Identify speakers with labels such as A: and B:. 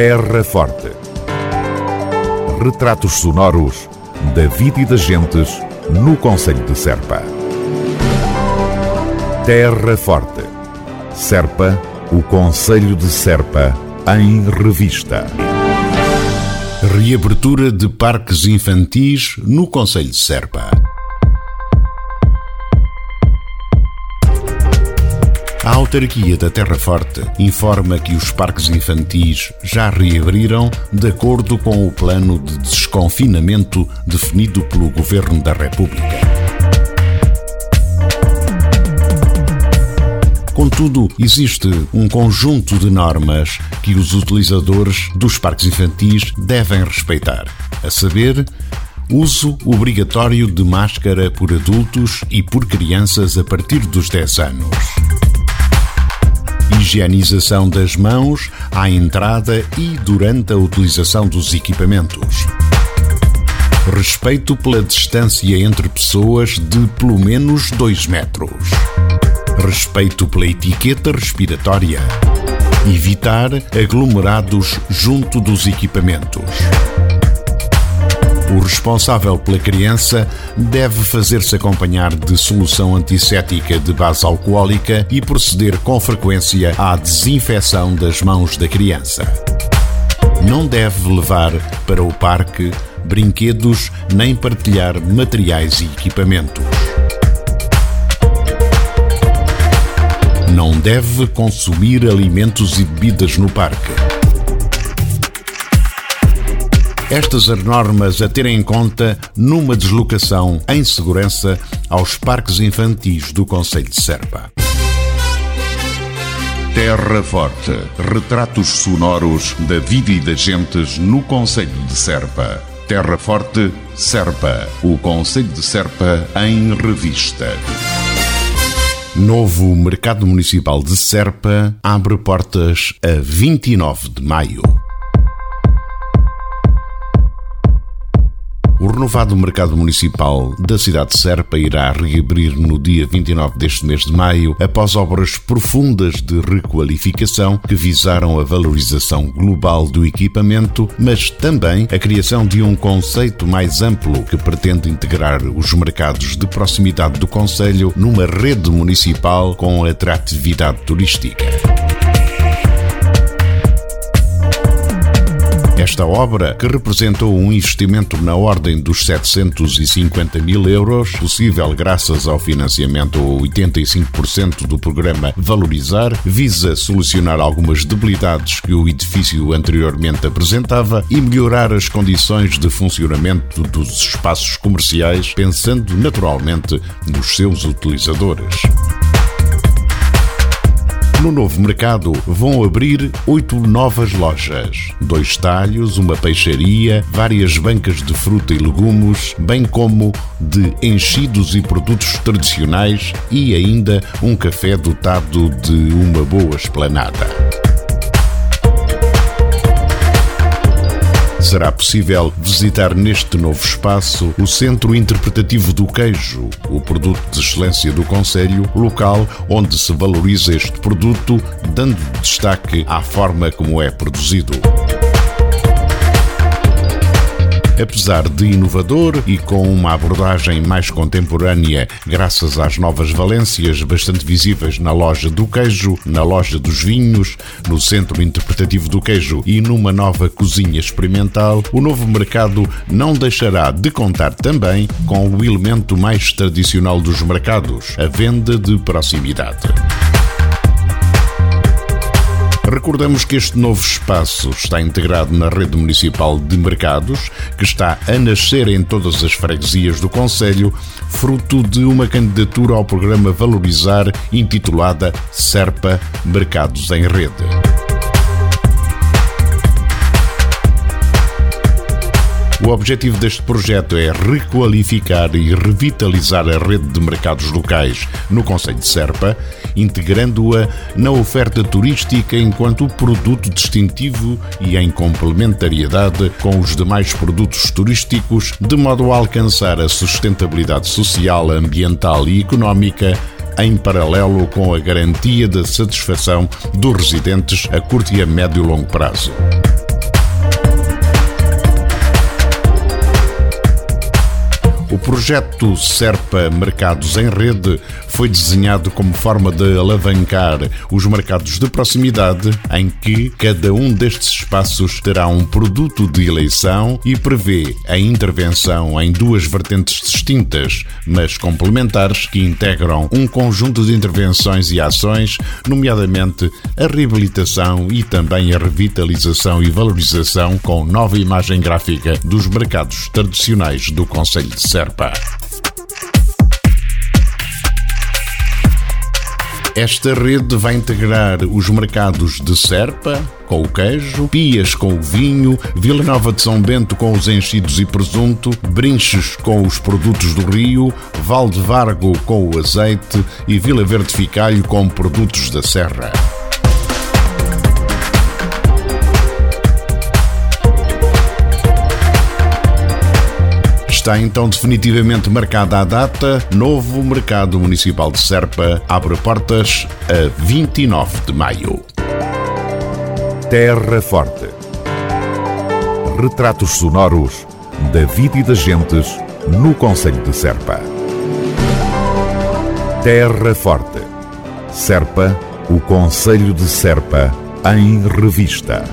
A: Terra Forte. Retratos sonoros da vida e das gentes no Conselho de Serpa. Terra Forte. Serpa, o Conselho de Serpa, em revista.
B: Reabertura de parques infantis no Conselho de Serpa. A autarquia da Terra Forte informa que os parques infantis já reabriram de acordo com o plano de desconfinamento definido pelo Governo da República. Contudo, existe um conjunto de normas que os utilizadores dos parques infantis devem respeitar, a saber, uso obrigatório de máscara por adultos e por crianças a partir dos 10 anos higienização das mãos à entrada e durante a utilização dos equipamentos. Respeito pela distância entre pessoas de pelo menos 2 metros. Respeito pela etiqueta respiratória. Evitar aglomerados junto dos equipamentos. O responsável pela criança deve fazer-se acompanhar de solução antisséptica de base alcoólica e proceder com frequência à desinfecção das mãos da criança. Não deve levar para o parque brinquedos nem partilhar materiais e equipamentos. Não deve consumir alimentos e bebidas no parque. Estas as normas a ter em conta numa deslocação em segurança aos parques infantis do Conselho de Serpa.
A: Terra Forte. Retratos sonoros da vida e das gentes no Conselho de Serpa. Terra Forte, Serpa. O Conselho de Serpa em revista.
B: Novo Mercado Municipal de Serpa abre portas a 29 de maio. O renovado mercado municipal da cidade de Serpa irá reabrir no dia 29 deste mês de maio, após obras profundas de requalificação que visaram a valorização global do equipamento, mas também a criação de um conceito mais amplo que pretende integrar os mercados de proximidade do Conselho numa rede municipal com atratividade turística. Esta obra, que representou um investimento na ordem dos 750 mil euros, possível graças ao financiamento a 85% do programa Valorizar, visa solucionar algumas debilidades que o edifício anteriormente apresentava e melhorar as condições de funcionamento dos espaços comerciais, pensando naturalmente nos seus utilizadores. No novo mercado vão abrir oito novas lojas, dois talhos, uma peixaria, várias bancas de fruta e legumes, bem como de enchidos e produtos tradicionais e ainda um café dotado de uma boa esplanada. Será possível visitar neste novo espaço o Centro Interpretativo do Queijo, o produto de excelência do Conselho, local onde se valoriza este produto, dando destaque à forma como é produzido. Apesar de inovador e com uma abordagem mais contemporânea, graças às novas valências bastante visíveis na loja do queijo, na loja dos vinhos, no centro interpretativo do queijo e numa nova cozinha experimental, o novo mercado não deixará de contar também com o elemento mais tradicional dos mercados, a venda de proximidade. Recordamos que este novo espaço está integrado na rede municipal de mercados, que está a nascer em todas as freguesias do Conselho, fruto de uma candidatura ao programa Valorizar intitulada SERPA Mercados em Rede. O objetivo deste projeto é requalificar e revitalizar a rede de mercados locais no Conselho de Serpa, integrando-a na oferta turística enquanto produto distintivo e em complementariedade com os demais produtos turísticos, de modo a alcançar a sustentabilidade social, ambiental e económica em paralelo com a garantia da satisfação dos residentes a curto e a médio e longo prazo. O projeto Serpa Mercados em Rede foi desenhado como forma de alavancar os mercados de proximidade, em que cada um destes espaços terá um produto de eleição e prevê a intervenção em duas vertentes distintas, mas complementares, que integram um conjunto de intervenções e ações, nomeadamente a reabilitação e também a revitalização e valorização com nova imagem gráfica dos mercados tradicionais do Conselho de Serpa. Esta rede vai integrar os mercados de Serpa, com o queijo, Pias com o vinho, Vila Nova de São Bento com os enchidos e presunto, Brinches com os produtos do Rio, Val de Vargo com o azeite e Vila Verde Ficalho com produtos da Serra. Está então definitivamente marcada a data. Novo Mercado Municipal de Serpa abre portas a 29 de maio.
A: Terra Forte. Retratos sonoros da vida e das gentes no Conselho de Serpa. Terra Forte. Serpa, o Conselho de Serpa, em revista.